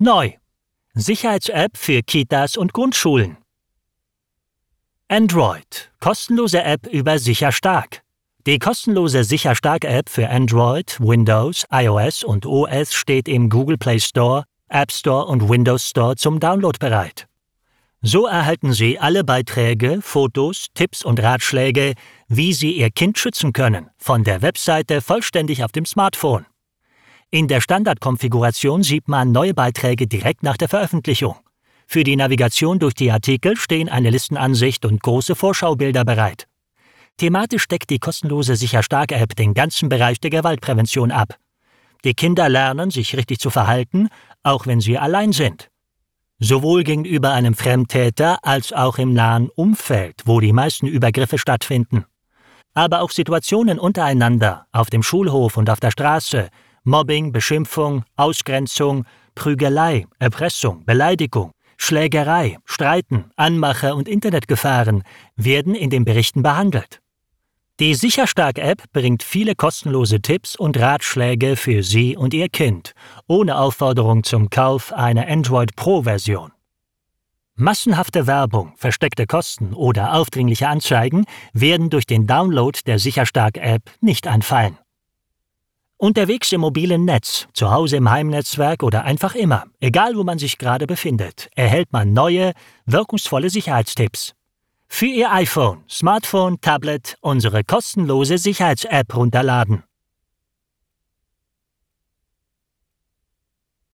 Neu. Sicherheits-App für Kitas und Grundschulen. Android. Kostenlose App über Sicherstark. Die kostenlose Sicherstark-App für Android, Windows, iOS und OS steht im Google Play Store, App Store und Windows Store zum Download bereit. So erhalten Sie alle Beiträge, Fotos, Tipps und Ratschläge, wie Sie Ihr Kind schützen können, von der Webseite vollständig auf dem Smartphone. In der Standardkonfiguration sieht man neue Beiträge direkt nach der Veröffentlichung. Für die Navigation durch die Artikel stehen eine Listenansicht und große Vorschaubilder bereit. Thematisch deckt die kostenlose Sicherstark-App den ganzen Bereich der Gewaltprävention ab. Die Kinder lernen, sich richtig zu verhalten, auch wenn sie allein sind. Sowohl gegenüber einem Fremdtäter als auch im nahen Umfeld, wo die meisten Übergriffe stattfinden. Aber auch Situationen untereinander, auf dem Schulhof und auf der Straße, Mobbing, Beschimpfung, Ausgrenzung, Prügelei, Erpressung, Beleidigung, Schlägerei, Streiten, Anmache und Internetgefahren werden in den Berichten behandelt. Die Sicherstark-App bringt viele kostenlose Tipps und Ratschläge für Sie und Ihr Kind, ohne Aufforderung zum Kauf einer Android Pro-Version. Massenhafte Werbung, versteckte Kosten oder aufdringliche Anzeigen werden durch den Download der Sicherstark-App nicht anfallen. Unterwegs im mobilen Netz, zu Hause im Heimnetzwerk oder einfach immer, egal wo man sich gerade befindet, erhält man neue, wirkungsvolle Sicherheitstipps. Für Ihr iPhone, Smartphone, Tablet unsere kostenlose Sicherheits-App runterladen.